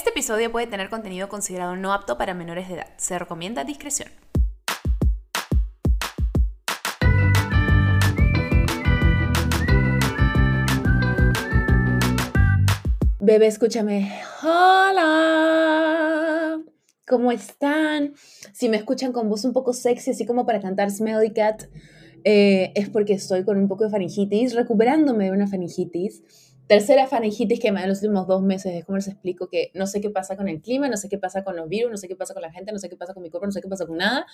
Este episodio puede tener contenido considerado no apto para menores de edad. Se recomienda discreción. Bebé, escúchame. Hola. ¿Cómo están? Si me escuchan con voz un poco sexy, así como para cantar Smelly Cat, eh, es porque estoy con un poco de faringitis, recuperándome de una faringitis. Tercera faringitis que me da en los últimos dos meses. Es como les explico que no sé qué pasa con el clima, no sé qué pasa con los virus, no sé qué pasa con la gente, no sé qué pasa con mi cuerpo, no sé qué pasa con nada.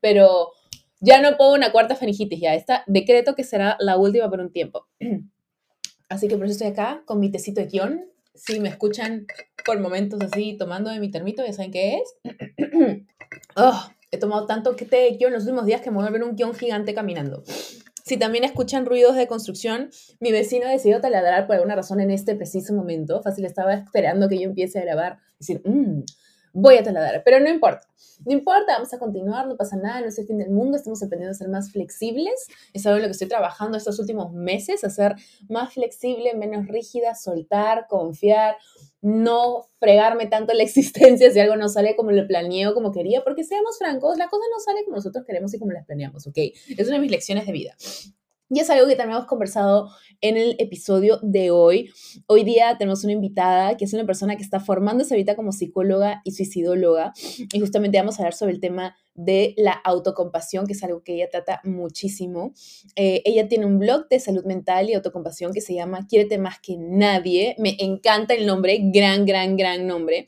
Pero ya no puedo una cuarta faringitis. Ya está decreto que será la última por un tiempo. Así que por eso estoy acá con mi tecito de guion. Si me escuchan por momentos así tomando de mi termito, ya saben qué es. oh, he tomado tanto té de guion los últimos días que me voy a ver un guion gigante caminando. Si también escuchan ruidos de construcción, mi vecino decidió taladrar por alguna razón en este preciso momento. Fácil, estaba esperando que yo empiece a grabar. Decir, mmm, voy a taladrar. Pero no importa. No importa, vamos a continuar, no pasa nada, no es el fin del mundo. Estamos aprendiendo a ser más flexibles. Es algo en lo que estoy trabajando estos últimos meses, a ser más flexible, menos rígida, soltar, confiar no fregarme tanto la existencia si algo no sale como lo planeo, como quería, porque seamos francos, la cosa no sale como nosotros queremos y como las planeamos, ¿ok? Es una de mis lecciones de vida. Y es algo que también hemos conversado en el episodio de hoy. Hoy día tenemos una invitada que es una persona que está formándose ahorita como psicóloga y suicidóloga. Y justamente vamos a hablar sobre el tema de la autocompasión, que es algo que ella trata muchísimo. Eh, ella tiene un blog de salud mental y autocompasión que se llama Quiérete más que nadie. Me encanta el nombre, gran, gran, gran nombre.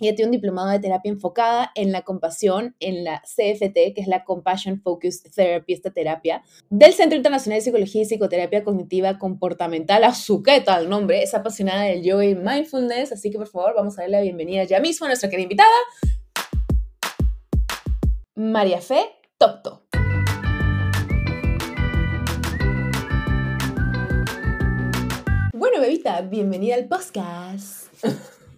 Ella tiene un diplomado de terapia enfocada en la compasión, en la CFT, que es la Compassion Focused Therapy, esta terapia, del Centro Internacional de Psicología y Psicoterapia Cognitiva Comportamental. A su qué tal nombre, es apasionada del yoga y mindfulness, así que por favor vamos a darle la bienvenida ya mismo a nuestra querida invitada, María Fe Topto. Bueno, bebita, bienvenida al podcast.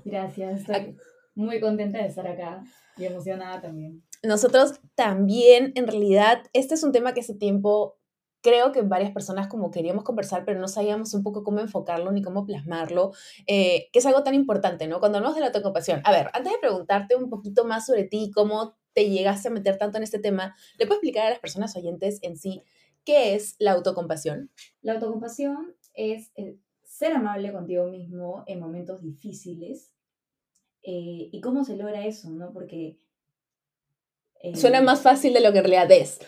Gracias, estoy muy contenta de estar acá y emocionada también. Nosotros también, en realidad, este es un tema que hace tiempo creo que varias personas como queríamos conversar, pero no sabíamos un poco cómo enfocarlo ni cómo plasmarlo, eh, que es algo tan importante, ¿no? Cuando hablamos de la autocompasión. A ver, antes de preguntarte un poquito más sobre ti, cómo te llegaste a meter tanto en este tema, ¿le puedo explicar a las personas oyentes en sí qué es la autocompasión? La autocompasión es el ser amable contigo mismo en momentos difíciles eh, y cómo se logra eso, ¿no? Porque... Eh, Suena más fácil de lo que en realidad es.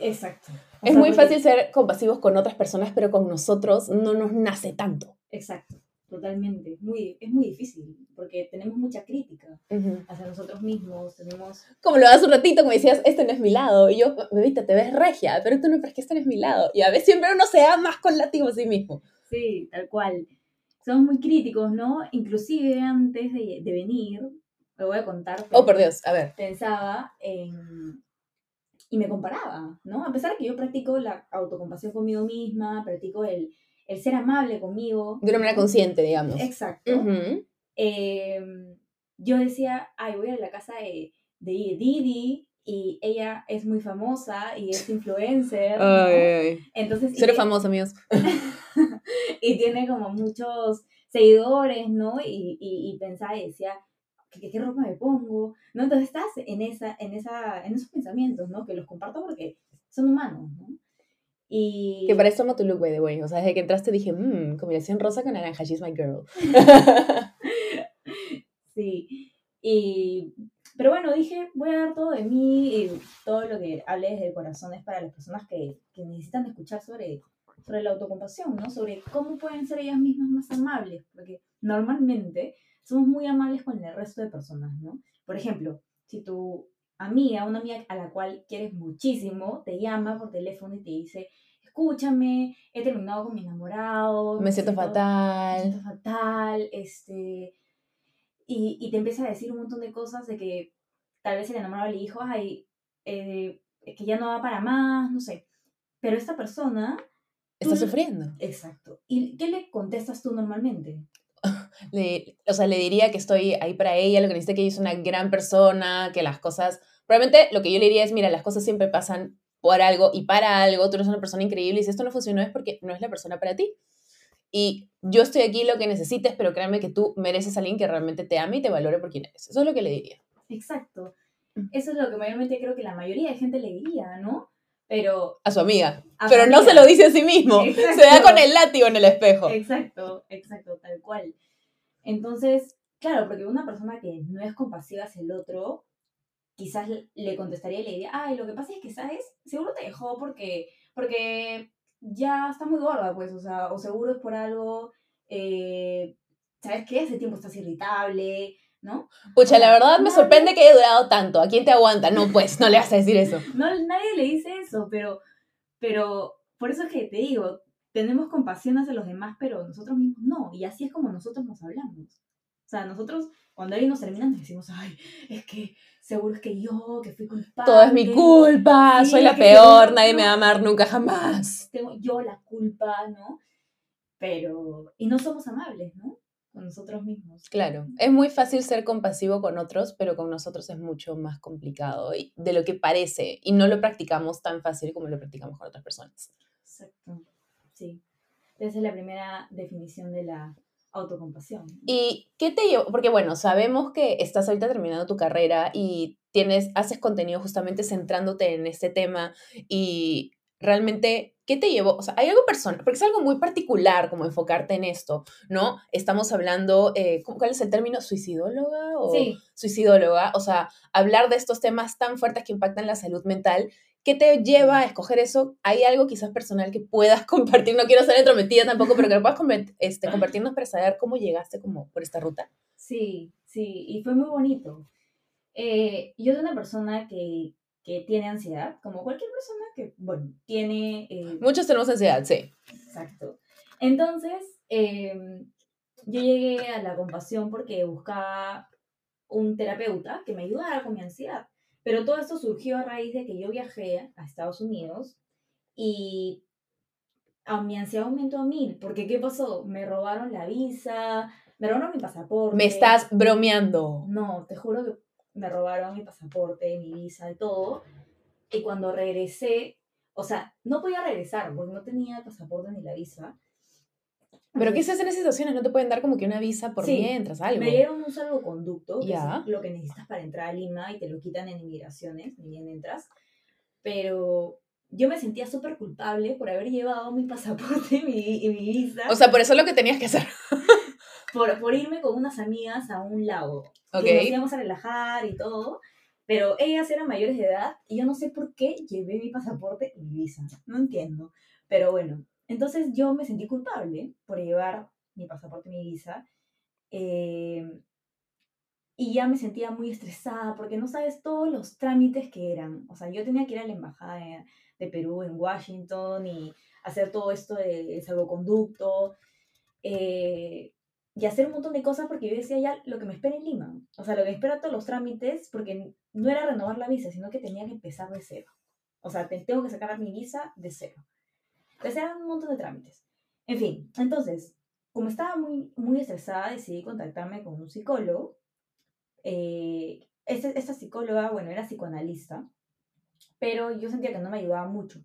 Exacto. es muy fácil ser compasivos con otras personas, pero con nosotros no nos nace tanto. Exacto. Totalmente, muy, es muy difícil porque tenemos mucha crítica hacia nosotros mismos, tenemos... Como lo hace un ratito, como decías, este no es mi lado, y yo, bebita, te ves regia, pero tú no crees que este no es mi lado, y a veces siempre uno se da más con látigo a sí mismo. Sí, tal cual. Somos muy críticos, ¿no? Inclusive antes de, de venir, me voy a contar... Oh, por Dios, a ver. Pensaba en... Y me comparaba, ¿no? A pesar de que yo practico la autocompasión conmigo misma, practico el el ser amable conmigo. De una manera consciente, digamos. Exacto. Em, yo decía, ay, voy a la casa de, de Didi y ella es muy famosa y es influencer. Ay, Entonces, Ser famosa, amigos. y tiene como muchos seguidores, ¿no? Y, y, pensaba y decía, ¿qué, ¿qué, ropa me pongo? ¿No? Entonces estás en, esa, en, esa, en esos pensamientos, ¿no? Que los comparto porque son humanos, ¿no? Y... Que para eso amo tu look, by the way. O sea, desde que entraste dije, mmm, combinación rosa con naranja, she's my girl. sí. Y... Pero bueno, dije, voy a dar todo de mí y todo lo que hable desde el corazón es para las personas que, que necesitan escuchar sobre, sobre la autocompasión, ¿no? Sobre cómo pueden ser ellas mismas más amables, porque normalmente somos muy amables con el resto de personas, ¿no? Por ejemplo, si tu amiga, una amiga a la cual quieres muchísimo, te llama por teléfono y te dice, escúchame, he terminado con mi enamorado. Me, siento, fatal. Me siento fatal, este... Y, y, te empieza a decir un montón de cosas de que tal vez el enamorado le dijo, ay, eh, que ya no va para más, no sé. Pero esta persona... Está sufriendo. Exacto. ¿Y qué le contestas tú normalmente? Le, o sea, le diría que estoy ahí para ella, lo que necesita que ella es una gran persona, que las cosas... Probablemente lo que yo le diría es, mira, las cosas siempre pasan por algo y para algo, tú eres una persona increíble y si esto no funcionó es porque no es la persona para ti. y yo estoy aquí lo que necesites, pero créanme que tú mereces a alguien que realmente te ame y te valore por quien eres. Eso es lo que le diría. Exacto. Mm. Eso es lo que mayormente creo que la mayoría de gente le diría, ¿no? Pero... A su amiga. pero no se lo dice a sí mismo. Se da con el látigo en el espejo. Exacto, exacto, tal cual. Entonces, claro, porque una persona que no es compasiva hacia el otro, quizás le contestaría y le diría, ay, lo que pasa es que, ¿sabes? Seguro te dejó porque, porque ya está muy gorda, pues, o sea, o seguro es por algo, eh, ¿sabes qué? Ese tiempo estás irritable, ¿no? Pucha, la verdad me sorprende que haya durado tanto. ¿A quién te aguanta? No, pues, no le vas a decir eso. No, nadie le dice eso, pero, pero por eso es que te digo, tenemos compasión hacia los demás, pero nosotros mismos no. Y así es como nosotros nos hablamos. O sea, nosotros cuando alguien nos termina nos decimos, ay, es que seguro es que yo, que fui culpable. Todo es mi culpa, soy la peor, nadie me va a amar nunca jamás. Tengo yo la culpa, ¿no? Pero, y no somos amables, ¿no? Con nosotros mismos. Claro, es muy fácil ser compasivo con otros, pero con nosotros es mucho más complicado de lo que parece y no lo practicamos tan fácil como lo practicamos con otras personas. Exacto, sí. Esa es la primera definición de la autocompasión. ¿Y qué te llevó? Porque bueno, sabemos que estás ahorita terminando tu carrera y tienes, haces contenido justamente centrándote en este tema y realmente, ¿qué te llevó? O sea, hay algo personal, porque es algo muy particular como enfocarte en esto, ¿no? Estamos hablando, eh, ¿cuál es el término? ¿Suicidóloga? O sí. Suicidóloga, o sea, hablar de estos temas tan fuertes que impactan la salud mental ¿Qué te lleva a escoger eso? ¿Hay algo quizás personal que puedas compartir? No quiero ser entrometida tampoco, pero que lo puedas este, compartirnos para saber cómo llegaste como por esta ruta. Sí, sí, y fue muy bonito. Eh, yo soy una persona que, que, tiene ansiedad, como cualquier persona que, bueno, tiene... Eh, Muchos tenemos ansiedad, sí. Exacto. Entonces, em, yo llegué a la compasión porque buscaba un terapeuta que me ayudara con mi ansiedad. Pero todo esto surgió a raíz de que yo viajé a Estados Unidos y a mi ansiedad aumentó a mil, porque ¿qué pasó? Me robaron la visa, me robaron mi pasaporte. Me estás bromeando. No, te juro que me robaron mi pasaporte, mi visa y todo. Y cuando regresé, o sea, no podía regresar porque no tenía el pasaporte ni la visa. ¿Pero qué se hace en esas situaciones? ¿No te pueden dar como que una visa por mientras, algo? Me dieron un salvoconducto, que es lo que necesitas para entrar a Lima y te lo quitan en inmigraciones, ni bien entras. Pero yo me sentía súper culpable por haber llevado mi pasaporte y mi, mi, visa. O sea, por eso es lo que tenías que hacer. por, por irme con unas amigas a un lago. Que nos íbamos a relajar y todo. Pero ellas eran mayores de edad y yo no sé por qué llevé mi pasaporte y mi visa. No entiendo. Pero bueno, entonces yo me sentí culpable por llevar mi pasaporte y mi visa. Eh, y ya me sentía muy estresada porque no sabes todos los trámites que eran. O sea, yo tenía que ir a la embajada de, Perú en Washington y hacer todo esto de salvoconducto eh, y hacer un montón de cosas porque yo decía ya lo que me espera en Lima. O sea, lo que espera todos los trámites porque no era renovar la visa, sino que tenía que empezar de cero. O sea, tengo que sacar mi visa de cero. Entonces eran un montón de trámites. En fin, entonces, como estaba muy, muy estresada, decidí contactarme con un psicólogo. Eh, este, esta psicóloga, bueno, era psicoanalista, pero yo sentía que no me ayudaba mucho.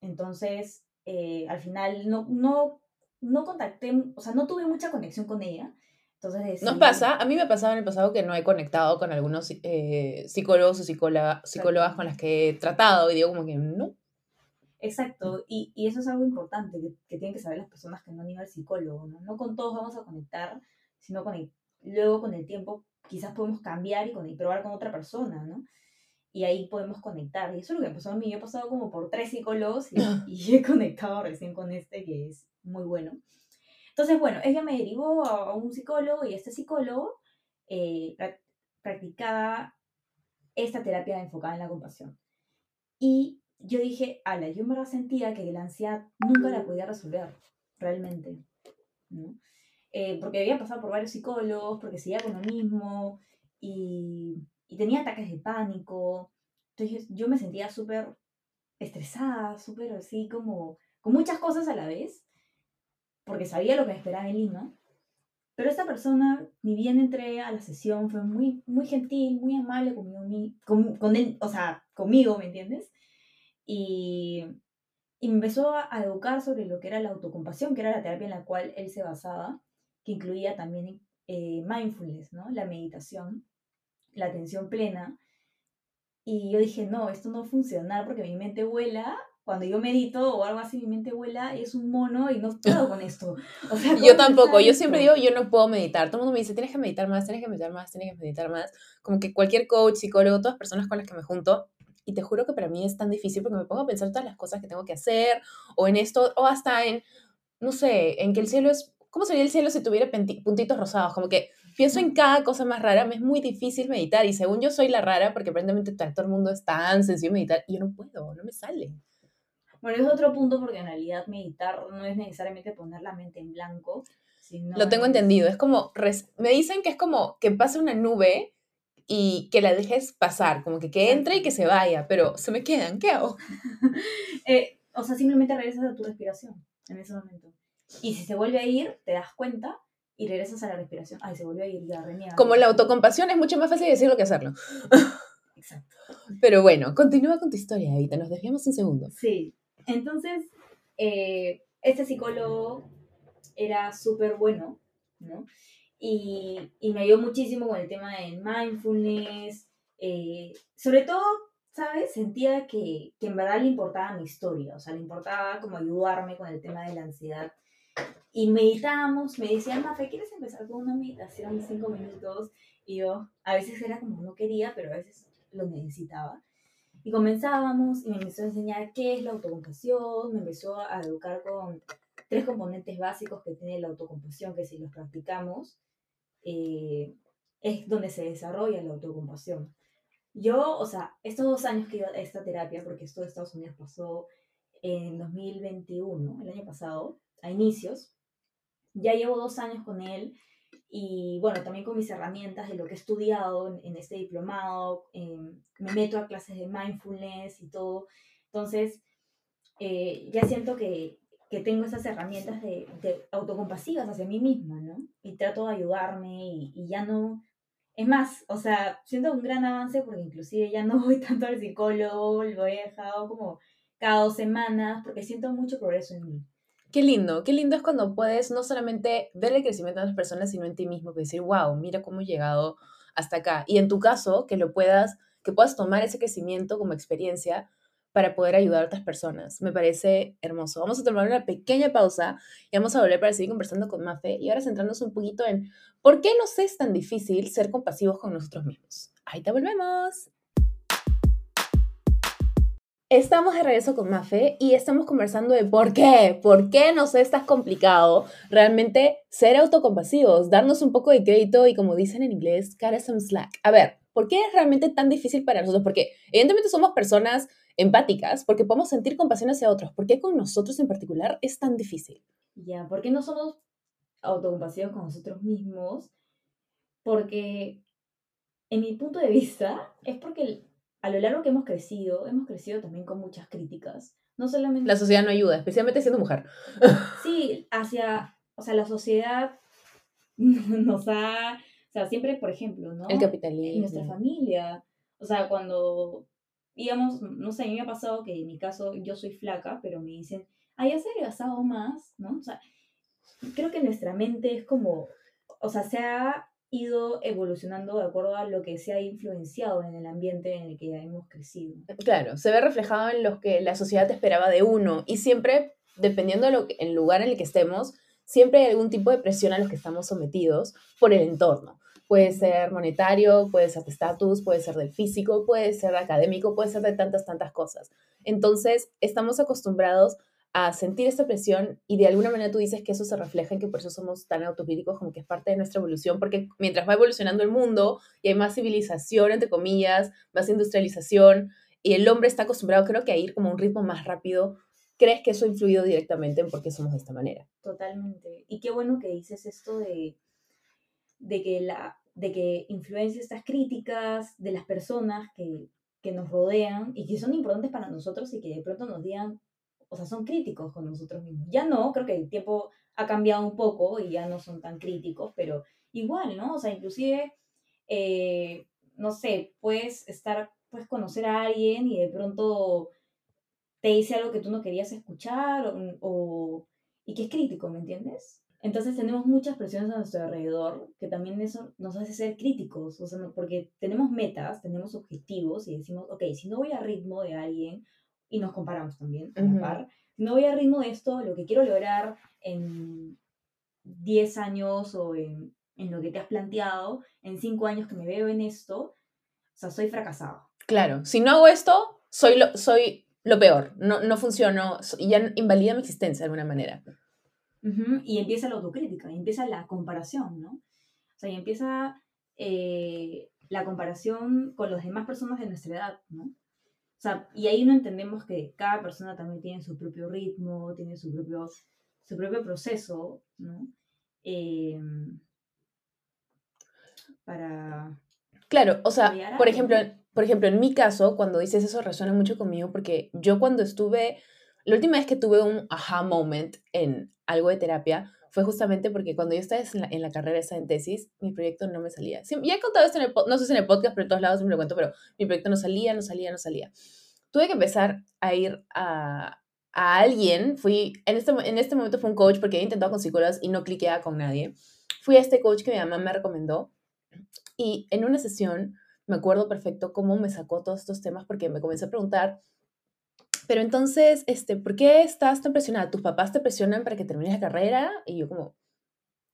Entonces, eh, al final no, no, no contacté, o sea, no tuve mucha conexión con ella. Entonces Nos pasa, a mí me pasaba en el pasado que no he conectado con algunos eh, psicólogos o psicólogas con las que he tratado y digo como que no, Exacto, y, y, eso es algo importante que, que, tienen que saber las personas que no han ido al psicólogo, ¿no? No con todos vamos a conectar, sino con el, luego con el tiempo quizás podemos cambiar y, con, y probar con otra persona, ¿no? Y ahí podemos conectar. Y eso es lo que me pasó a mí. Yo he pasado como por tres psicólogos y, y he conectado recién con este que es muy bueno. Entonces, bueno, ella me derivó a, un psicólogo y este psicólogo eh, practicaba esta terapia enfocada en la compasión. Y yo dije, ala, yo me sentía que la ansiedad nunca la podía resolver, realmente. ¿no? Eh, porque había pasado por varios psicólogos, porque seguía con lo mismo y, y tenía ataques de pánico. Entonces yo me sentía súper estresada, súper así como con muchas cosas a la vez, porque sabía lo que me esperaba en Lima. Pero esta persona, ni bien entré a la sesión, fue muy, muy gentil, muy amable conmigo, con, con él, o sea, conmigo, ¿me entiendes? Y, y me empezó a, educar sobre lo que era la autocompasión, que era la terapia en la cual él se basaba, que incluía también eh, mindfulness, ¿no? La meditación, la atención plena. Y yo dije, no, esto no va a funcionar porque mi mente vuela cuando yo medito o algo así, mi mente vuela es un mono y no puedo con esto. yo tampoco, yo siempre digo, yo no puedo meditar. Todo el mundo me dice, tienes que meditar más, tienes que meditar más, tienes que meditar más. Como que cualquier coach, psicólogo, todas las personas con las que me junto, y te juro que para mí es tan difícil porque me pongo a pensar todas las cosas que tengo que hacer, o en esto, o hasta en, no sé, en que el cielo es, ¿cómo sería el cielo si tuviera puntitos rosados? Como que pienso en cada cosa más rara, me es muy difícil meditar, y según yo soy la rara, porque aparentemente todo el mundo es tan sencillo meditar, y yo no puedo, no me sale. Bueno, es otro punto porque en realidad meditar no es necesariamente poner la mente en blanco. Sino Lo tengo entendido, es como, me dicen que es como que pase una nube y que la dejes pasar, como que, que entre y que se vaya, pero se me quedan, ¿qué hago? Eh, o sea, simplemente regresas a tu respiración en ese momento. Y si se vuelve a ir, te das cuenta y regresas a la respiración. Ay, se vuelve a ir, ya reniega. Como la autocompasión es mucho más fácil decirlo que hacerlo. Exacto. Pero bueno, continúa con tu historia, Evita. Nos desviamos un segundo. Sí. Entonces, eh, este psicólogo era súper bueno, ¿no? Y, me ayudó muchísimo con el tema de mindfulness. Eh, sobre todo, ¿sabes? Sentía que, que, en verdad le importaba mi historia, o sea, le importaba como ayudarme con el tema de la ansiedad. Y meditábamos, me decía, Mafe, ¿quieres empezar con una meditación de cinco minutos? Y yo, a veces era como no quería, pero a veces lo necesitaba. Y comenzábamos y me empezó a enseñar qué es la autocompasión, me empezó a educar con tres componentes básicos que tiene la autocompasión, que si los practicamos, eh, es donde se desarrolla la autocompasión. Yo, o sea, estos dos años que iba a esta terapia, porque esto de Estados Unidos pasó en 2021, el año pasado, a inicios, ya llevo dos años con él y bueno, también con mis herramientas de lo que he estudiado en, este diplomado, em, me meto a clases de mindfulness y todo. Entonces, eh, ya siento que, que, tengo esas herramientas de, de, autocompasivas hacia mí misma, ¿no? Y trato de ayudarme y, y, ya no... Es más, o sea, siento un gran avance porque inclusive ya no voy tanto al psicólogo, lo he dejado como cada dos semanas porque siento mucho progreso en mí. Qué lindo, qué lindo es cuando puedes no solamente ver el crecimiento de las personas, sino en ti mismo, que decir, wow, mira cómo he llegado hasta acá. Y en tu caso, que lo puedas, que puedas tomar ese crecimiento como experiencia para poder ayudar a otras personas. Me parece hermoso. Vamos a tomar una pequeña pausa y vamos a volver para seguir conversando con Mafe y ahora centrándonos un poquito en por qué nos es tan difícil ser compasivos con nosotros mismos. Ahí te volvemos. Estamos de regreso con Mafe y estamos conversando de por qué, por qué nos es tan complicado realmente ser autocompasivos, darnos un poco de crédito y como dicen en inglés, cut some slack. A ver, ¿por qué es realmente tan difícil para nosotros? Porque evidentemente somos personas empáticas, porque podemos sentir compasión hacia otros. ¿Por qué con nosotros en particular es tan difícil? Ya, ¿por qué no somos autocompasivos con nosotros mismos? Porque en mi punto de vista es porque a lo largo que hemos crecido, hemos crecido también con muchas críticas. No solamente... La sociedad no ayuda, especialmente siendo mujer. Sí, hacia, o sea, la sociedad nos ha, o sea, siempre, por ejemplo, ¿no? El capitalismo. En nuestra familia, o sea, cuando digamos, no sé, a mí me ha pasado que en mi caso yo soy flaca, pero me dicen, ay, has adelgazado más, ¿no? O sea, creo que nuestra mente es como, o sea, se ha ido evolucionando de acuerdo a lo que se ha influenciado en el ambiente en el que hemos crecido. Claro, se ve reflejado en lo que la sociedad esperaba de uno y siempre, dependiendo del lugar en el que estemos, siempre hay algún tipo de presión a los que estamos sometidos por el entorno. Puede ser monetario, puede ser de estatus, puede ser del físico, puede ser académico, puede ser de tantas, tantas cosas. Entonces, estamos acostumbrados a sentir esta presión y de alguna manera tú dices que eso se refleja en que por eso somos tan autocríticos como que es parte de nuestra evolución, porque mientras va evolucionando el mundo y hay más civilización, entre comillas, más industrialización y el hombre está acostumbrado creo que a ir como a un ritmo más rápido, ¿crees que eso ha influido directamente en por qué somos de esta manera? Totalmente. Y qué bueno que dices esto de, de que la de que influencia estas críticas de las personas que, que nos rodean y que son importantes para nosotros y que de pronto nos digan o sea, son críticos con nosotros mismos. Ya no, creo que el tiempo ha cambiado un poco y ya no son tan críticos, pero igual, ¿no? O sea, inclusive, eh, no sé, puedes estar, puedes conocer a alguien y de pronto te dice algo que tú no querías escuchar o, y que es crítico, ¿me entiendes? Entonces tenemos muchas presiones a nuestro alrededor, que también eso nos hace ser críticos, o sea, porque tenemos metas, tenemos objetivos y decimos, ok, si no voy a ritmo de alguien, y nos comparamos también, si no voy a ritmo de esto, lo que quiero lograr en 10 años o en, en lo que te has planteado, en 5 años que me veo en esto, o sea, soy fracasado. Claro, si no hago esto, soy lo, soy lo peor, no, no funciono y ya invalida mi existencia de alguna manera. Y empieza la autocrítica, y empieza la comparación, ¿no? O sea, y empieza eh, la comparación con las demás personas de nuestra edad, ¿no? O sea, y ahí no entendemos que cada persona también tiene su propio ritmo, tiene su propio, su propio proceso, ¿no? Em, para... Claro, o sea, por ejemplo, por ejemplo, en mi caso, cuando dices eso resuena mucho conmigo porque yo cuando estuve, la última vez que tuve un aha moment en algo de terapia fue justamente porque cuando yo estaba en la, en la carrera esa en tesis, mi proyecto no me salía. ya he contado esto en el no sé si en el podcast, pero en todos lados siempre lo cuento, pero mi proyecto no salía, no salía, no salía. Tuve que empezar a ir a, a alguien, fui, en este, en este momento fue un coach porque había intentado con psicólogos y no cliqueaba con nadie. Fui a este coach que mi mamá me recomendó y en una sesión me acuerdo perfecto cómo me sacó todos estos temas porque me comencé a preguntar pero entonces, este, ¿por qué estás tan presionada? ¿Tus papás te presionan para que termines la carrera? Y yo como,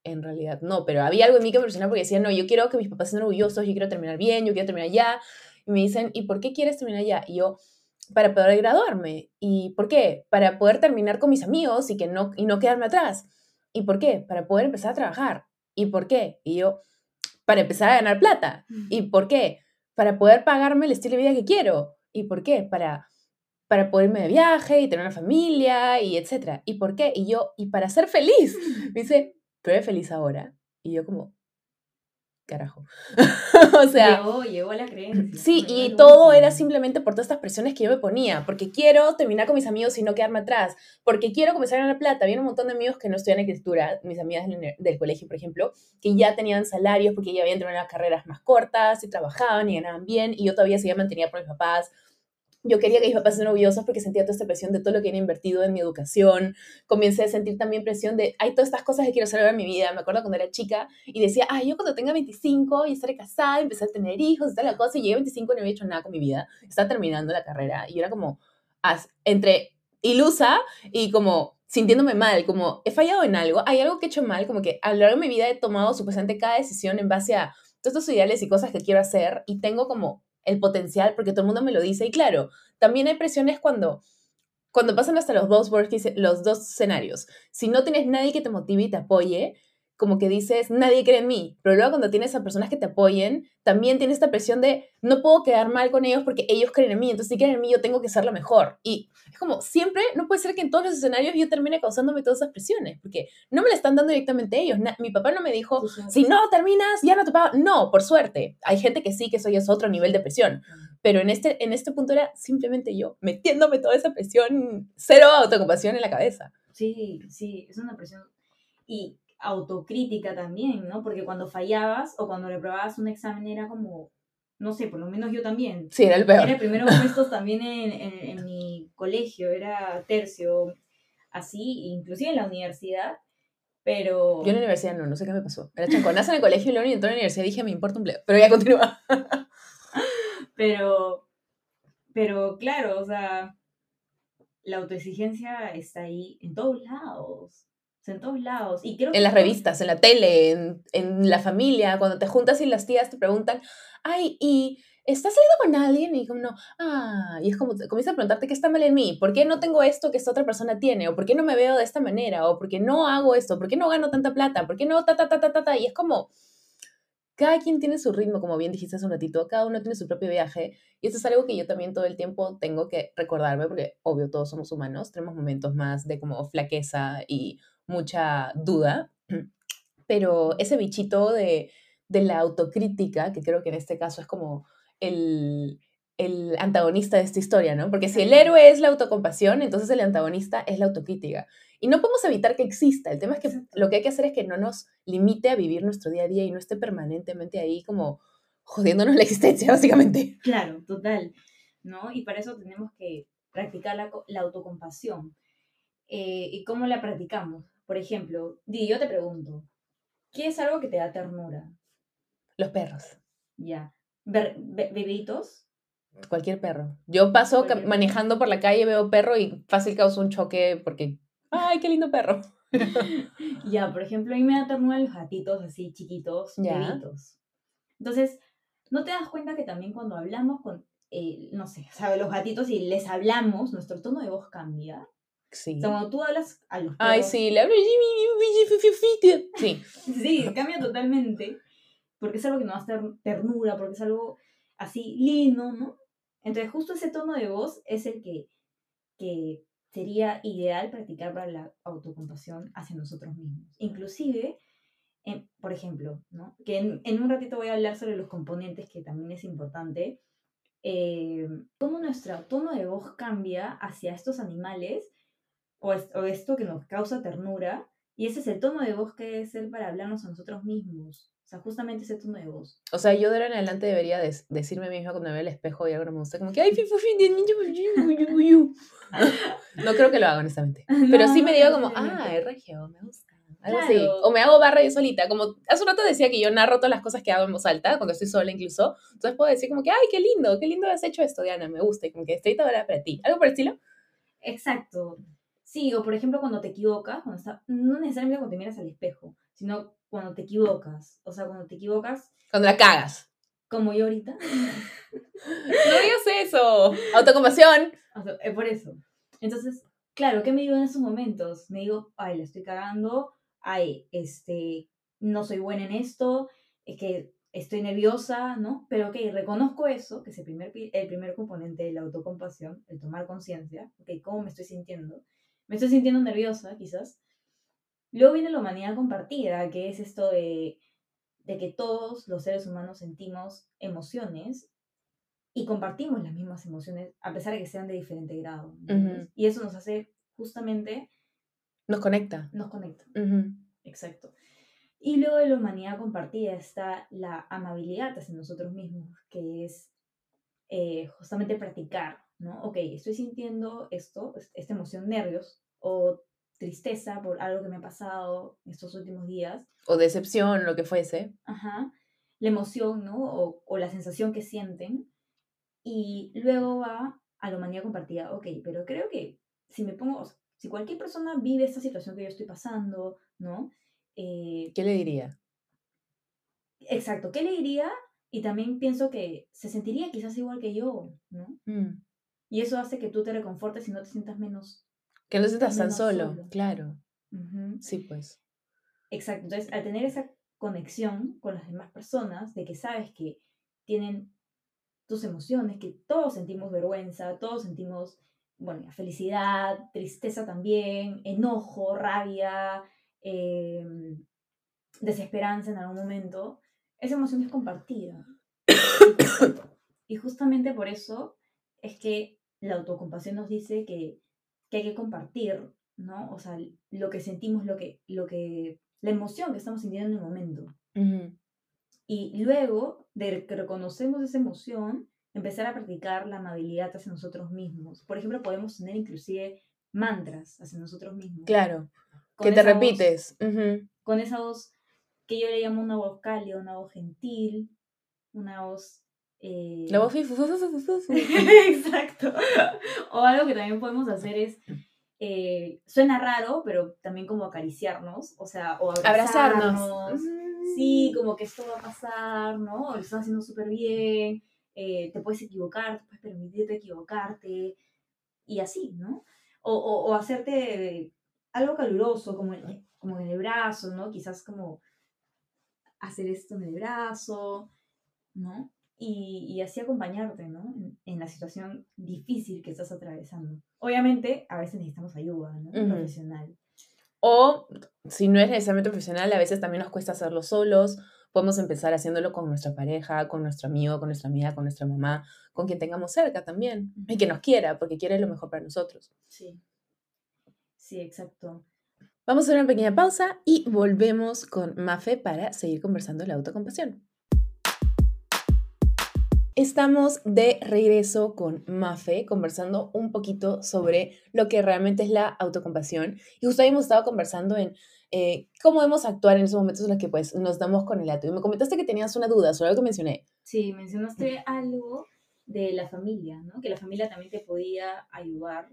en realidad no, pero había algo en mí que me presionaba porque decía, no, yo quiero que mis papás estén orgullosos, yo quiero terminar bien, yo quiero terminar ya. Y me dicen, ¿y por qué quieres terminar ya? Y yo, para poder graduarme. ¿Y por qué? Para poder terminar con mis amigos y, que no, y no quedarme atrás. ¿Y por qué? Para poder empezar a trabajar. ¿Y por qué? Y yo, para empezar a ganar plata. ¿Y por qué? Para poder pagarme el estilo de vida que quiero. ¿Y por qué? Para para poder irme de viaje y tener una familia y etcétera. ¿Y por qué? Y yo, y para ser feliz. Me dice, pero eres feliz ahora. Y yo como, carajo. o sea, llegó, llegó la creencia. Sí, y todo era simplemente por todas estas presiones que yo me ponía, porque quiero terminar con mis amigos y no quedarme atrás, porque quiero comenzar a ganar plata. Había un montón de amigos que no estudian arquitectura, mis amigas del, colegio, por ejemplo, que ya tenían salarios porque ya habían terminado carreras más cortas y trabajaban y ganaban bien, y yo todavía seguía mantenida por mis papás yo quería que mis papás estén orgullosos porque sentía toda esta presión de todo lo que había invertido en mi educación. Comencé a sentir también presión de, hay todas estas cosas que quiero hacer en mi vida. Me acuerdo cuando era chica y decía, ay, yo cuando tenga 25 y estaré casada, empecé a tener hijos y tal la cosa. Y llegué a 25 y no había hecho nada con mi vida. Estaba terminando la carrera y era como, entre ilusa y como sintiéndome mal, como he fallado en algo, hay algo que he hecho mal, como que a lo largo de mi vida he tomado supuestamente cada decisión en base a todos estos ideales y cosas que quiero hacer y tengo como el potencial, porque todo el mundo me lo dice. Y claro, también hay presiones cuando, cuando pasan hasta los dos, los escenarios. Si no tienes nadie que te motive y te apoye, como que dices, nadie cree en mí. Pero luego cuando tienes a personas que te apoyen, también tienes esta presión de, no puedo quedar mal con ellos porque ellos creen en mí. Entonces, si creen en mí, yo tengo que ser la mejor. Y es como, siempre, no puede ser que en todos los escenarios yo termine causándome todas esas presiones, porque no me la están dando directamente ellos. mi papá no me dijo, si no terminas, ya no te pago. No, por suerte. Hay gente que sí, que eso ya es otro nivel de presión. Pero en este, en este punto era simplemente yo, metiéndome toda esa presión, cero autocompasión en la cabeza. Sí, sí, es una presión. Y autocrítica también, ¿no? Porque cuando fallabas o cuando reprobabas un examen era como, no sé, por lo menos yo también. Sí, era el peor. Era el primero puestos también en, en, mi colegio, era tercio, así, inclusive en la universidad, pero... Yo en la universidad no, no sé qué me pasó. Era chanconazo en el colegio y luego entró en la universidad dije, me importa un pleo, pero ya continúa. pero, pero claro, o sea, la autoexigencia está ahí en todos lados en todos lados. Y creo en las revistas, en la tele, en, en, la familia, cuando te juntas y las tías te preguntan, ay, ¿y estás saliendo con alguien? Y como, no, ah, y es como, comienza a preguntarte qué está mal en mí, ¿por qué no tengo esto que esta otra persona tiene? ¿O por qué no me veo de esta manera? ¿O por qué no hago esto? ¿Por qué no gano tanta plata? ¿Por qué no ta, ta, ta, ta, ta, ta? Y es como, cada quien tiene su ritmo, como bien dijiste hace un ratito, cada uno tiene su propio viaje. Y esto es algo que yo también todo el tiempo tengo que recordarme, porque obvio todos somos humanos, tenemos momentos más de como flaqueza y mucha duda, pero ese bichito de, la autocrítica, que creo que en este caso es como el, el antagonista de esta historia, ¿no? Porque si el héroe es la autocompasión, entonces el antagonista es la autocrítica. Y no podemos evitar que exista. El tema es que lo que hay que hacer es que no nos limite a vivir nuestro día a día y no esté permanentemente ahí como jodiéndonos la existencia, básicamente. Claro, total. ¿No? Y para eso tenemos que practicar la, la autocompasión. Eh, ¿Y cómo la practicamos? Por ejemplo, Di, yo te pregunto, ¿qué es algo que te da ternura? Los perros. Ya. Be- ¿Bebitos? Cualquier perro. Yo paso manejando por la calle, veo perro y fácil causa un choque porque, ¡ay, qué lindo perro! Ya, por ejemplo, a mí me da ternura los gatitos así chiquitos, Ya. bebitos. Entonces, ¿no te das cuenta que también cuando hablamos con, eh, no sé, ¿sabes? Los gatitos y les hablamos, nuestro tono de voz cambia? Sí. O sea, cuando tú hablas a los Ay, perros, sí, le hablo. Sí. Sí, cambia totalmente. Porque es algo que nos ter- ternura, porque es algo así lindo, ¿no? Entonces, justo ese tono de voz es el que, que sería ideal practicar para la autocompasión hacia nosotros mismos. Inclusive, en- por ejemplo, ¿no? Que en, en un ratito voy a hablar sobre los componentes, que también es importante. eh, cómo nuestro tono de voz cambia hacia estos animales o, es- o esto que nos causa ternura y ese es el tono de voz que debe ser para hablarnos a nosotros mismos. O sea, justamente ese tono de voz. O sea, yo de ahora en adelante debería des- decirme misma cuando me veo al espejo y algo no me gusta, como que, ay, fifu, fin, de niño, yu, yu, yu". No creo que lo haga, honestamente. Pero sí me digo como, ah, es regio, me gusta. Algo así. Claro. O me hago barra yo solita. Como hace un rato decía que yo narro todas las cosas que hago en voz alta, cuando estoy sola incluso. Entonces puedo decir como que, ay, qué lindo, qué lindo has hecho esto, Diana, me gusta. Y como que estoy ahora para ti. ¿Algo por el estilo? Exacto. Sí, o por ejemplo cuando te equivocas, cuando está, no necesariamente cuando te miras al espejo, sino cuando te equivocas. O sea, cuando te equivocas, Cuando la cagas. como yo ahorita. No digas eso. Autocompasión. O sea, eh, por eso. Entonces, claro, ¿qué me digo en esos momentos? Me digo, ay, la estoy cagando, ay, este, no soy buena en esto, es que estoy nerviosa, ¿no? Pero ok, reconozco eso, que es el primer, el primer componente de la autocompasión, el tomar conciencia, ok, ¿cómo me estoy sintiendo? Me estoy sintiendo nerviosa, quizás. Luego viene la humanidad compartida, que es esto de, de que todos los seres humanos sentimos emociones y compartimos las mismas emociones, a pesar de que sean de diferente grado. Y eso nos hace justamente, Nos conecta. nos conecta. Exacto. Y luego de la humanidad compartida está la amabilidad hacia nosotros mismos, que es eh, justamente practicar, ¿no? Ok, estoy sintiendo esto, es- esta emoción, nervios o tristeza por algo que me ha pasado estos últimos días. O decepción, lo que fuese. Ajá. La emoción, ¿no? O, o la sensación que sienten. Y luego va a la humanidad compartida. Ok, pero creo que si me pongo, o sea, si cualquier persona vive esta situación que yo estoy pasando, ¿no? Eh, ¿Qué le diría? exacto, ¿qué le diría? Y también pienso que se sentiría quizás igual que yo, ¿no? Mm. Y eso hace que tú te reconfortes y no te sientas menos. Que no estás tan solo. solo. Claro. Sí, pues. Exacto. Entonces, al tener esa conexión con las demás personas, de que sabes que tienen tus emociones, que todos sentimos vergüenza, todos sentimos, bueno, felicidad, tristeza también, enojo, rabia, em, desesperanza en algún momento, esa emoción es compartida. y justamente por eso es que la autocompasión nos dice que, que hay que compartir, ¿no? O sea, lo que sentimos, lo que, lo que, la emoción que estamos sintiendo en el momento. Y luego de que reconocemos esa emoción, empezar a practicar la amabilidad hacia nosotros mismos. Por ejemplo, podemos tener inclusive mantras hacia nosotros mismos. Claro. Con Que te voz- repites. Con esa voz que yo le llamo una voz cálida, una voz gentil, una voz... eh, La voz. Exacto. O algo que también podemos hacer es, eh, suena raro, pero también como acariciarnos, o sea, o abrazarnos. Abrazarnos. Sí, como que esto va a pasar, ¿no? Lo estás haciendo súper bien, eh, te puedes equivocar, te puedes permitirte equivocarte, y así, ¿no? O, o, o hacerte algo caluroso, como en, como en el brazo, ¿no? Quizás como hacer esto en el brazo, ¿no? Y, y así acompañarte, ¿no? En, en la situación difícil que estás atravesando. Obviamente, a veces necesitamos ayuda, ¿no? Ujú. Profesional. O si no es necesariamente profesional, a veces también nos cuesta hacerlo solos. Podemos empezar haciéndolo con nuestra pareja, con nuestro amigo, con nuestra amiga, con nuestra mamá, con quien tengamos cerca también. Y que nos quiera, porque quiere lo mejor para nosotros. Sí. Sí, exacto. Vamos a hacer una pequeña pausa y volvemos con Mafe para seguir conversando de la autocompasión. Estamos de regreso con Mafe, conversando un poquito sobre lo que realmente es la autocompasión. Y justo habíamos estado conversando en eh, cómo debemos actuar en esos momentos en los que pues, nos damos con el ato. Y me comentaste que tenías una duda sobre algo que mencioné. Sí, mencionaste algo de la familia, ¿no? Que la familia también te podía ayudar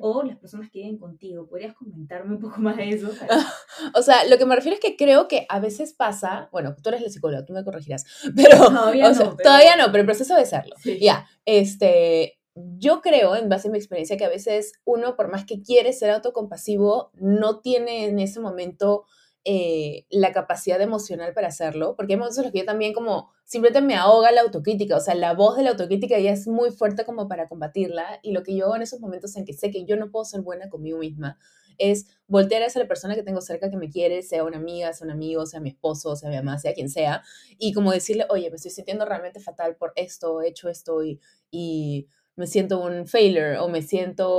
o las personas que viven contigo. ¿Podrías comentarme un poco más de eso? o sea, lo que me refiero es que creo que a veces pasa, bueno, tú eres la psicóloga, tú me corregirás, pero todavía, no, pero... todavía no, pero el proceso de serlo. Ya, este, yo creo, en base a mi experiencia, que a veces uno, por más que quiere ser autocompasivo, no tiene en ese momento eh, la capacidad emocional para hacerlo, porque hay momentos en los que yo también como simplemente me ahoga la autocrítica, o sea, la voz de la autocrítica ya es muy fuerte como para combatirla y lo que yo hago en esos momentos en que sé que yo no puedo ser buena conmigo misma es voltear a esa persona que tengo cerca que me quiere, sea una amiga, sea un amigo, sea mi esposo, sea mi mamá, sea quien sea, y como decirle, oye, me estoy sintiendo realmente fatal por esto, he hecho esto y me siento un failure o me siento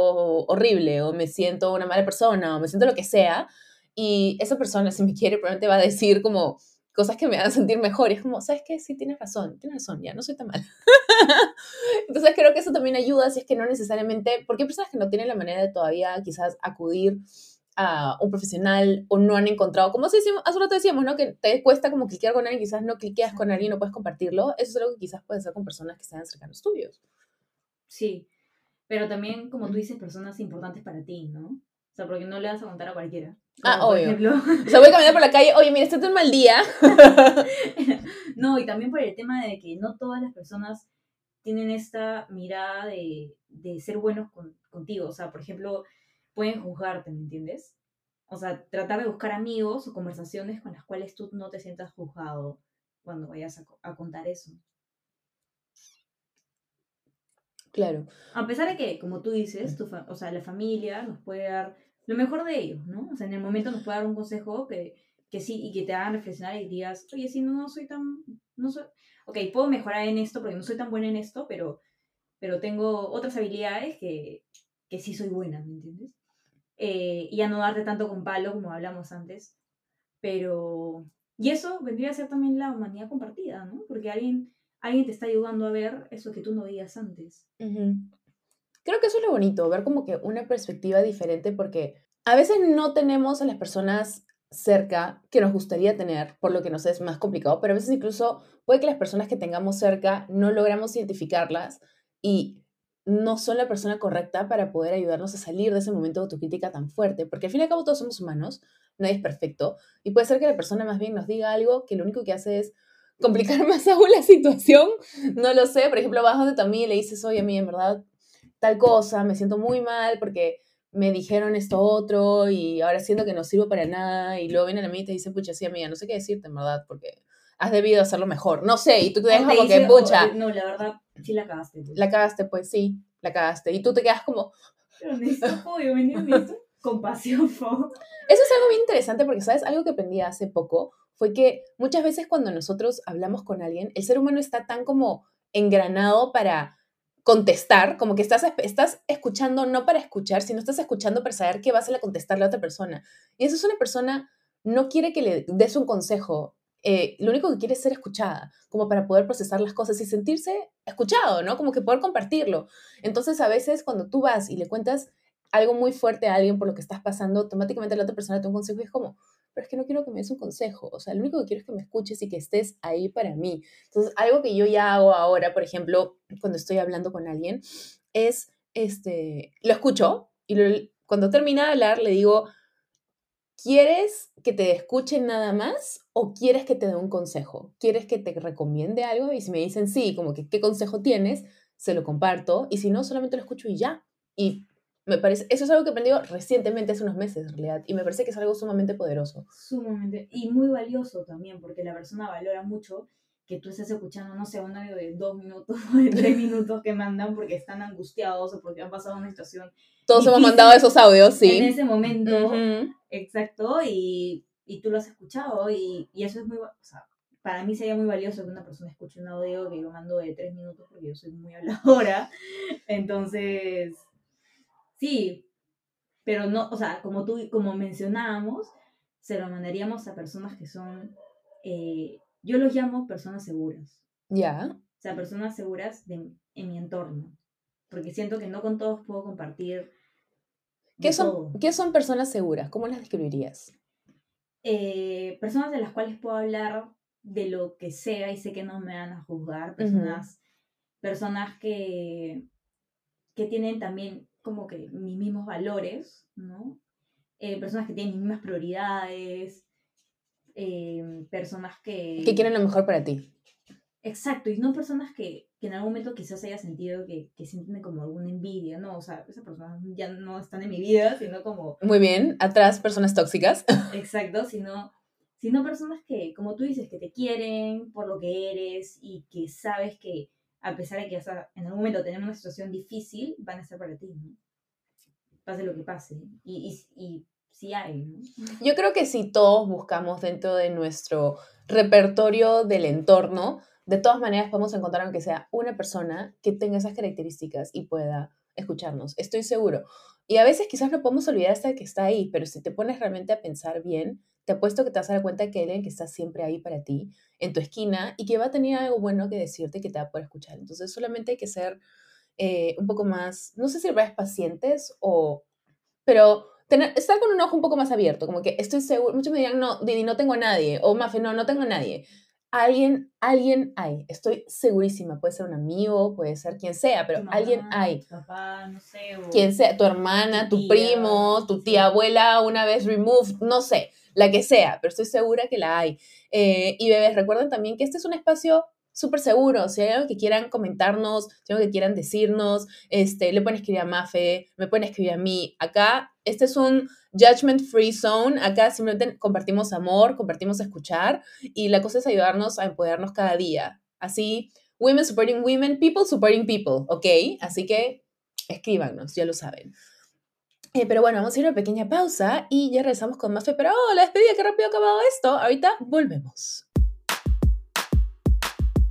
horrible o me siento una mala persona o me siento lo que sea, y esa persona, si me quiere, probablemente va a decir como cosas que me hagan sentir mejor. Y es como, ¿sabes qué? Sí, tienes razón, tienes razón, ya, no soy tan mal. Entonces creo que eso también ayuda, si es que no necesariamente, porque hay personas que no tienen la manera de todavía quizás acudir a un profesional o no han encontrado, como hace un rato decíamos, ¿no? Que te cuesta como cliquear con alguien, quizás no cliqueas con alguien, no puedes compartirlo. Eso es algo que quizás puedes hacer con personas que sean cercanos tuyos. Sí, pero también, como tú dices, personas importantes para ti, ¿no? O sea, porque no le vas a contar a cualquiera. Ah, obvio. o sea, voy caminando por la calle, oye, mira, este es un mal día. no, y también por el tema de que no todas las personas tienen esta mirada de, de ser buenos contigo. O sea, por ejemplo, pueden juzgarte, ¿me entiendes? O sea, tratar de buscar amigos o conversaciones con las cuales tú no te sientas juzgado cuando vayas a, a contar eso. Claro. A pesar de que, como tú dices, tu o sea, la familia nos puede dar lo mejor de ellos, ¿no? O sea, en el momento nos puede dar un consejo que, que sí y que te hagan reflexionar y digas, oye, sí, no, no soy tan, no soy, ok, puedo mejorar en esto porque no soy tan buena en esto, pero, pero tengo otras habilidades que, que sí soy buena, ¿me entiendes? Eh, y ya no darte tanto con palo como hablamos antes, pero, y eso vendría a ser también la humanidad compartida, ¿no? Porque alguien alguien te está ayudando a ver eso que tú no veías antes. Creo que eso es lo bonito, ver como que una perspectiva diferente, porque a veces no tenemos a las personas cerca que nos gustaría tener, por lo que nos es más complicado, pero a veces incluso puede que las personas que tengamos cerca no logramos identificarlas y no son la persona correcta para poder ayudarnos a salir de ese momento de autocrítica tan fuerte, porque al fin y al cabo todos somos humanos, nadie es perfecto, y puede ser que la persona más bien nos diga algo que lo único que hace es complicar más aún la situación, no lo sé, por ejemplo, vas donde también le dices, oye, a mí en verdad tal cosa, me siento muy mal porque me dijeron esto otro y ahora siento que no sirvo para nada y luego vienen a mí y te dicen, pucha, sí, amiga, no sé qué decirte en verdad porque has debido hacerlo mejor, no sé, y tú te dejas como que, pucha. no, la verdad, sí la cagaste. Pues". La cagaste, pues sí, la cagaste, y tú te quedas como... Pero necesito apoyo, ¿me entiendes? Compasión, Eso es algo bien interesante porque, ¿sabes? Algo que aprendí hace poco fue que muchas veces cuando nosotros hablamos con alguien, el ser humano está tan como engranado para contestar, como que estás, estás escuchando no para escuchar, sino estás escuchando para saber qué vas a contestar a otra persona. Y eso es una persona, no quiere que le des un consejo, eh, lo único que quiere es ser escuchada, como para poder procesar las cosas y sentirse escuchado, ¿no? Como que poder compartirlo. Entonces, a veces cuando tú vas y le cuentas algo muy fuerte a alguien por lo que estás pasando, automáticamente la otra persona te un consejo y es como, pero es que no quiero que me des un consejo, o sea, lo único que quiero es que me escuches y que estés ahí para mí. Entonces, algo que yo ya hago ahora, por ejemplo, cuando estoy hablando con alguien, es, este, lo escucho y cuando termina de hablar le digo, ¿quieres que te escuchen nada más o quieres que te dé un consejo? ¿Quieres que te recomiende algo? Y si me dicen sí, como que, ¿qué consejo tienes? Se lo comparto y si no, solamente lo escucho y ya. Y me parece, eso es algo que he aprendido recientemente, hace unos meses en realidad, y me parece que es algo sumamente poderoso. Sumamente, y muy valioso también, porque la persona valora mucho que tú estés escuchando, no sé, un audio de dos minutos o de tres minutos que mandan porque están angustiados o porque han pasado una situación. Todos hemos mandado esos audios, sí. En ese momento, exacto, y, y, tú lo has escuchado, y, y eso es muy, o sea, para mí sería muy valioso que una persona escuche un audio que yo mando de tres minutos porque yo soy muy habladora. Entonces, Sí, pero no, o sea, como tú, como mencionábamos, se lo mandaríamos a personas que son, eh, yo los llamo personas seguras. Ya. O sea, personas seguras de, en mi entorno. Porque siento que no con todos puedo compartir. ¿Qué son, todo. ¿Qué son personas seguras? ¿Cómo las describirías? Eh, personas de las cuales puedo hablar de lo que sea y sé que no me van a juzgar. Personas, personas que, que tienen también como que mis mismos valores, ¿no? Eh, personas que tienen mis mismas prioridades. eh, personas que... ¿Qué quieren lo mejor para ti? Exacto, y no personas que, que en algún momento quizás haya sentido que, que sienten como alguna envidia, no, o sea, esas personas ya no están en mi vida, sino como, Muy bien. Atrás, personas tóxicas. exacto, sino, sino personas que, como tú dices, que te quieren por lo que eres y que sabes que a pesar de que vas a- en algún momento tener una situación difícil, van a estar para ti, ¿no? Pase lo que pase. Y, y, sí hay. Yo creo que si todos buscamos dentro de nuestro repertorio del entorno, de todas maneras podemos encontrar aunque sea una persona que tenga esas características y pueda escucharnos. Estoy seguro. Y a veces quizás lo podemos olvidar hasta que está ahí, pero si te pones realmente a pensar bien, te apuesto que te vas a dar cuenta que alguien que está siempre ahí para ti, en tu esquina, y que va a tener algo bueno que decirte que te va a poder escuchar. Entonces solamente hay que ser eh, un poco más, no sé si es pacientes o... Pero tener, estar con un ojo un poco más abierto, como que estoy seguro, muchos me dirán, no, Didi, no tengo a nadie, o Mafe, no, no tengo a nadie. Alguien, alguien hay, estoy segurísima, puede ser un amigo, puede ser quien sea, pero mamá, alguien hay. tu papá, no sé, o- Quien sea, tu hermana, Tu primo, tu tía abuela, una vez removed, no sé, la que sea, pero estoy segura que la hay. Eh, y bebés, recuerden también que este es un espacio súper seguro. Si hay algo que quieran comentarnos, si hay algo que quieran decirnos, este, le pueden escribir a Mafe, me pueden escribir a mí. Acá, este es un judgment free zone. Acá simplemente compartimos amor, compartimos escuchar y la cosa es ayudarnos a empoderarnos cada día. Así, women supporting women, people supporting people, ¿ok? Así que escríbanos, ya lo saben. Eh, pero bueno, vamos a ir a una pequeña pausa y ya regresamos con Mafe. Pero, oh, la despedida, qué rápido ha acabado esto. Ahorita volvemos.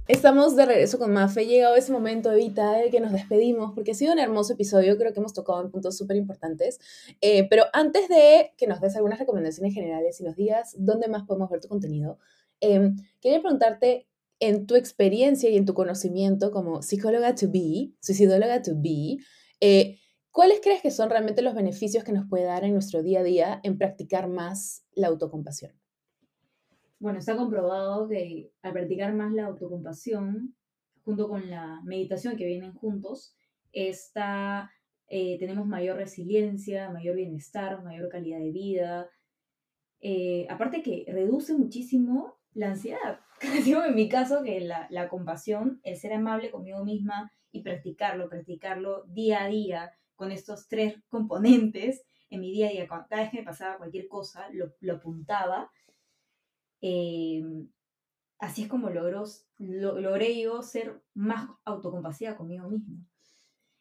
Estamos de regreso con Mafe. Llegado ese momento, Evita, de que nos despedimos, porque ha sido un hermoso episodio. Creo que hemos tocado en puntos súper importantes. Eh, pero antes de que nos des algunas recomendaciones generales y nos digas dónde más podemos ver tu contenido, eh, quería preguntarte, en tu experiencia y en tu conocimiento como psicóloga to be, suicidóloga to be, eh, ¿cuáles crees que son realmente los beneficios que nos puede dar en nuestro día a día en practicar más la autocompasión? Bueno, está comprobado que al practicar más la autocompasión, junto con la meditación que vienen juntos, esta, eh, tenemos mayor resiliencia, mayor bienestar, mayor calidad de vida. Eh, aparte que reduce muchísimo la ansiedad. Digo en mi caso que la, la compasión, el ser amable conmigo misma y practicarlo, practicarlo día a día con estos tres componentes en mi día a día. Cada vez que me pasaba cualquier cosa, lo, lo apuntaba eh, así es como logró, lo, logré yo ser más autocompasiva conmigo misma.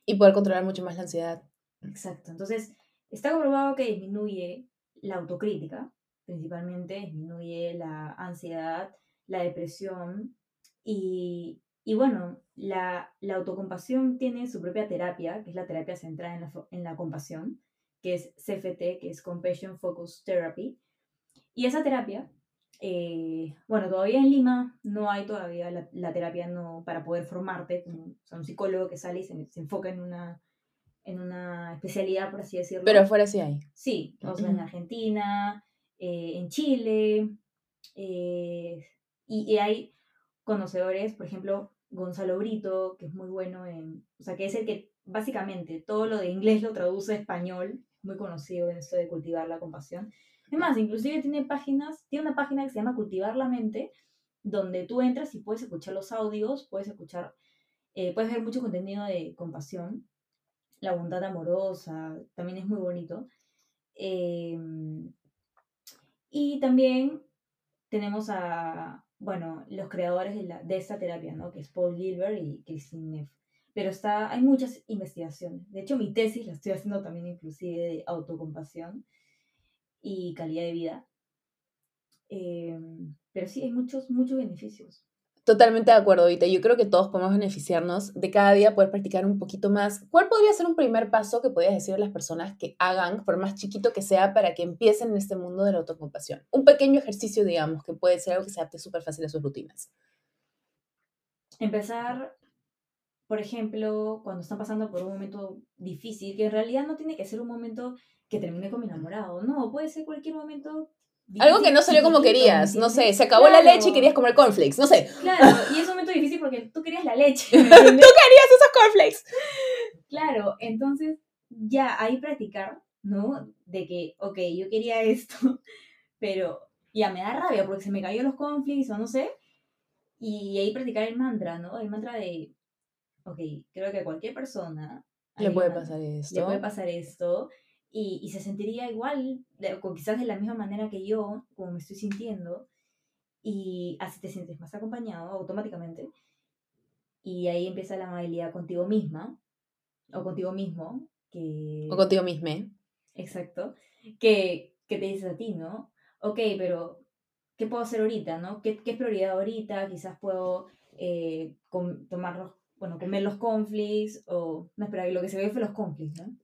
Y poder controlar mucho más la ansiedad. Exacto. Entonces, está comprobado que disminuye la autocrítica, principalmente disminuye la ansiedad, la depresión y, y bueno, la, la, autocompasión tiene su propia terapia, que es la terapia centrada en la, en la compasión, que es CFT, que es Compassion Focus Therapy. Y esa terapia eh, bueno, todavía en Lima no hay todavía la, la terapia no, para poder formarte, como o sea, un psicólogo que sale y se, se, enfoca en una, en una especialidad, por así decirlo. Pero afuera sí hay. Sí, o sea, en Argentina, eh, en Chile, eh, y, y, hay conocedores, por ejemplo, Gonzalo Brito, que es muy bueno en, o sea, que es el que básicamente todo lo de inglés lo traduce a español, muy conocido en esto de cultivar la compasión. Es más, inclusive tiene páginas, tiene una página que se llama Cultivar la Mente, donde tú entras y puedes escuchar los audios, puedes escuchar, eh, puedes ver mucho contenido de compasión, la bondad amorosa, también es muy bonito. Eh, y también tenemos a, bueno, los creadores de, la, de esta terapia, ¿no? Que es Paul Gilbert y Christine Neff. Pero está, hay muchas investigaciones. De hecho, mi tesis la estoy haciendo también inclusive de autocompasión y calidad de vida. Eh, pero sí, hay muchos, muchos beneficios. Totalmente de acuerdo, Vita. Yo creo que todos podemos beneficiarnos de cada día poder practicar un poquito más. ¿Cuál podría ser un primer paso que podrías decir a las personas que hagan, por más chiquito que sea, para que empiecen en este mundo de la autocompasión? Un pequeño ejercicio, digamos, que puede ser algo que se adapte súper fácil a sus rutinas. empezar, por ejemplo, cuando están pasando por un momento difícil, que en realidad no tiene que ser un momento que termine con mi enamorado, no, puede ser cualquier momento. Algo que no salió como querías, no sé, se acabó la leche y querías comer cornflakes, no sé. Claro, y es un momento difícil porque tú querías la leche. tú querías esos cornflakes. Claro, entonces ya ahí practicar, ¿no? De que, ok, yo quería esto, pero ya me da rabia porque se me cayó los conflicts o no sé. Y ahí practicar el mantra, ¿no? El mantra de, ok, creo que a cualquier persona le puede pasar esto. Le puede pasar esto. Y, y se sentiría igual, o quizás de la misma manera que yo, como me estoy sintiendo. Y así te sientes más acompañado automáticamente. Y ahí empieza la amabilidad contigo misma, o contigo mismo, que... O contigo mismo. Exacto. Que, que te dices a ti, ¿no? ok, pero ¿qué puedo hacer ahorita, no? ¿Qué, qué es prioridad ahorita? Quizás puedo eh, tomar bueno, comer los conflicts o... No, espera, lo que se ve fue los conflicts, ¿no?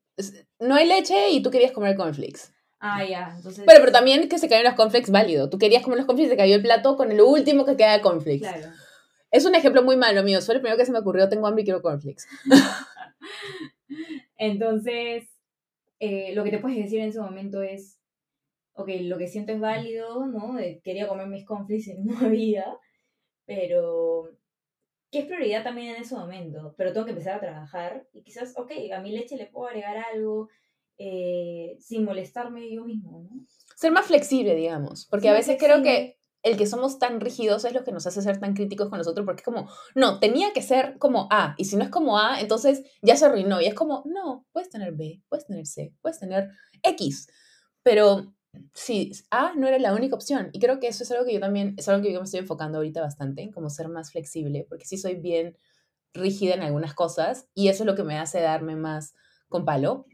No hay leche y tú querías comer conflicts. Ah, ya, entonces... Pero, pero también que se cayeron los conflicts, válido. Tú querías comer los conflicts y se cayó el plato con el último que queda de conflicts. Claro. Es un ejemplo muy malo mío. Fue el primero que se me ocurrió. Tengo hambre y quiero conflicts. entonces, eh, lo que te puedes decir en ese momento es ok, lo que siento es válido, ¿no? quería comer mis conflicts y no había, pero ¿qué es prioridad también en ese momento? Pero tengo que empezar a trabajar y quizás, ok, a mi leche le puedo agregar algo eh, sin molestarme yo mismo, ¿no? Ser más flexible, digamos, porque a veces creo que el que somos tan rígidos es lo que nos hace ser tan críticos con nosotros, porque es como, no, tenía que ser como A, y si no es como A, entonces ya se arruinó, y es como, no, puedes tener B, puedes tener C, puedes tener X, pero sí, A no era la única opción. Y creo que eso es algo que yo también, es algo que yo me estoy enfocando ahorita bastante, como ser más flexible, porque sí soy bien rígida en algunas cosas y eso es lo que me hace darme más con palo.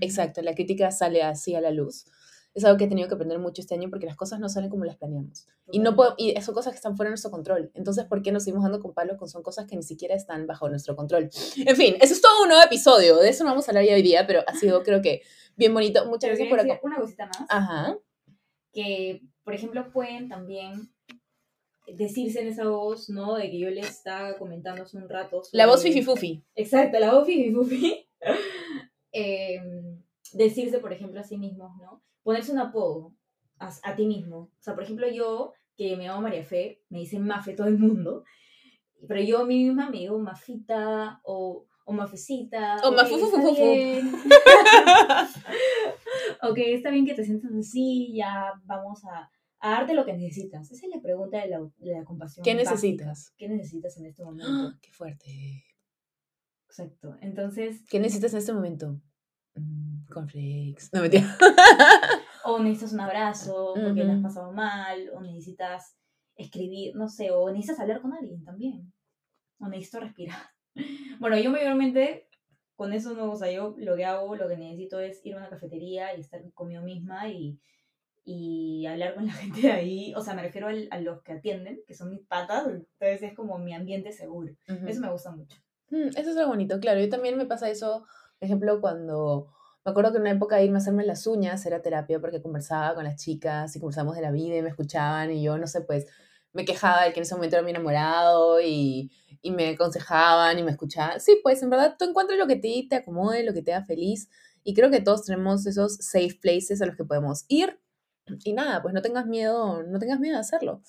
Exacto, la crítica sale así a la luz. Es algo que he tenido que aprender mucho este año porque las cosas no salen como las planeamos. Y, no puedo, y son cosas que están fuera de nuestro control. Entonces, ¿por qué nos seguimos dando con palo con son cosas que ni siquiera están bajo nuestro control? En fin, eso es todo un nuevo episodio. De eso no vamos a hablar ya hoy día, pero ha sido, creo que, bien bonito. Muchas gracias por acá. Una cosita más. Ajá. Que, por ejemplo, pueden también decirse en esa voz, ¿no? De que yo les estaba comentando hace un rato. La voz fififufi. Exacto, la voz fififufi. eh, decirse, por ejemplo, a sí mismos, ¿no? Ponerse un apodo a, a, ti mismo. O sea, por ejemplo, yo, que me llamo María Fe, me dicen Mafe todo el mundo, pero yo a mí misma me digo Mafita o o mafecita. O mafufufufufu. ok, está bien que te sientas así, ya vamos a, darte lo que necesitas. Esa es la pregunta de la, de la compasión. ¿Qué necesitas? ¿Qué necesitas en este momento? ¡Qué fuerte! Exacto. Entonces. ¿Qué necesitas en este momento? Mm, cornflakes. No me entiendo. o necesitas un abrazo porque te has pasado mal, o necesitas escribir, no sé, o necesitas hablar con alguien también. O necesito respirar. Bueno, yo mayormente con eso no, o sea, yo lo que hago, lo que necesito es ir a una cafetería y estar conmigo misma y, y hablar con la gente de ahí. O sea, me refiero a los que atienden, que son mis patas, entonces es como mi ambiente seguro. Eso me gusta mucho. Mm, eso es algo bonito, claro. Yo también me pasa eso, por ejemplo, cuando me acuerdo que en una época irme a hacerme las uñas era terapia porque conversaba con las chicas y conversábamos de la vida y me escuchaban y yo, no sé, pues me quejaba de que en ese momento era mi enamorado y, y me aconsejaban y me escuchaban. Sí, pues en verdad tú encuentras lo que te, te acomode, lo que te haga feliz. Y creo que todos tenemos esos safe places a los que podemos ir. Y nada, pues no tengas miedo, no tengas miedo de hacerlo.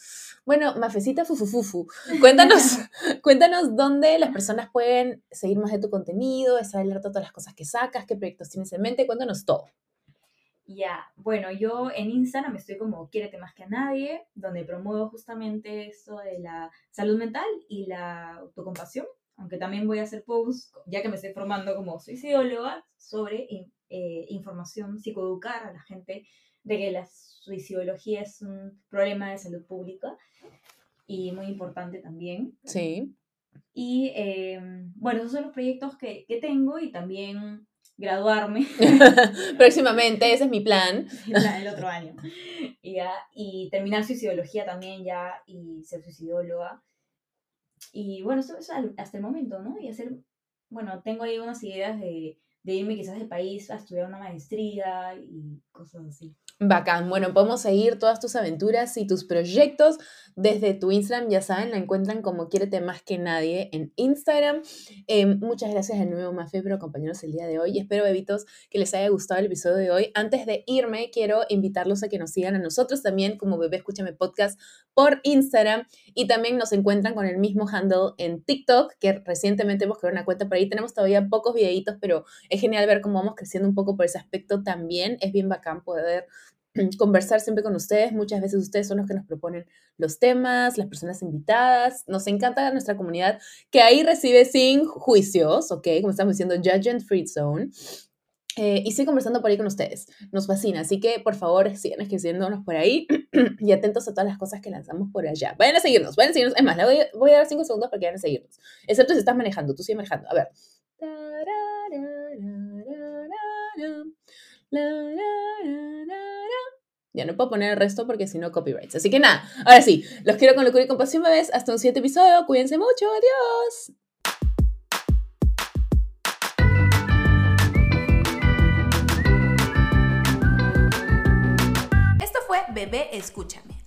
Bueno, Mafecita Fufufufu, cuéntanos, cuéntanos dónde las personas pueden seguir más de tu contenido, estar alerta a todas las cosas que sacas, qué proyectos tienes en mente, cuéntanos todo. Ya, bueno, yo en Instagram estoy como Quiérete más que a nadie, donde promuevo justamente esto de la salud mental y la autocompasión, aunque también voy a hacer posts, ya que me estoy formando como suicidóloga, sobre eh, información, psicoeducar a la gente de que la suicidología es un problema de salud pública y muy importante también. Sí. Y em, bueno, esos son los proyectos que, que tengo y también graduarme. Próximamente, ese es mi plan. el otro año. Y, ya, y terminar suicidología también ya y ser suicidóloga. Y bueno, eso es hasta el momento, ¿no? Y hacer, bueno, tengo ahí unas ideas de, de irme quizás del país a estudiar una maestría y cosas así. Bacán. Bueno, podemos seguir todas tus aventuras y tus proyectos desde tu Instagram. Ya saben, la encuentran como Quiérete Más que Nadie en Instagram. Eh, muchas gracias de nuevo, Mafe, por acompañarnos el día de hoy. Espero, bebitos, que les haya gustado el episodio de hoy. Antes de irme, quiero invitarlos a que nos sigan a nosotros también como Bebé Escúchame Podcast por Instagram y también nos encuentran con el mismo handle en TikTok, que recientemente hemos creado una cuenta por ahí. Tenemos todavía pocos videitos, pero es genial ver cómo vamos creciendo un poco por ese aspecto también. Es bien bacán poder conversar siempre con ustedes. Muchas veces ustedes son los que nos proponen los temas, las personas invitadas. Nos encanta nuestra comunidad que ahí recibe sin juicios, ¿ok? Como estamos diciendo, Judge Free Zone. Eh, y sigo conversando por ahí con ustedes. Nos fascina. Así que, por favor, sigan escribiéndonos por ahí y atentos a todas las cosas que lanzamos por allá. Vayan a seguirnos, vayan a seguirnos. Es más, le voy, voy a dar cinco segundos para que vayan a seguirnos. Excepto si estás manejando, tú sigue manejando. A ver. Ya no puedo poner el resto porque si no, copyrights. Así que nada, ahora sí, los quiero con locura y compasión, bebés. Hasta un siguiente episodio. Cuídense mucho. Adiós. Esto fue Bebé Escúchame.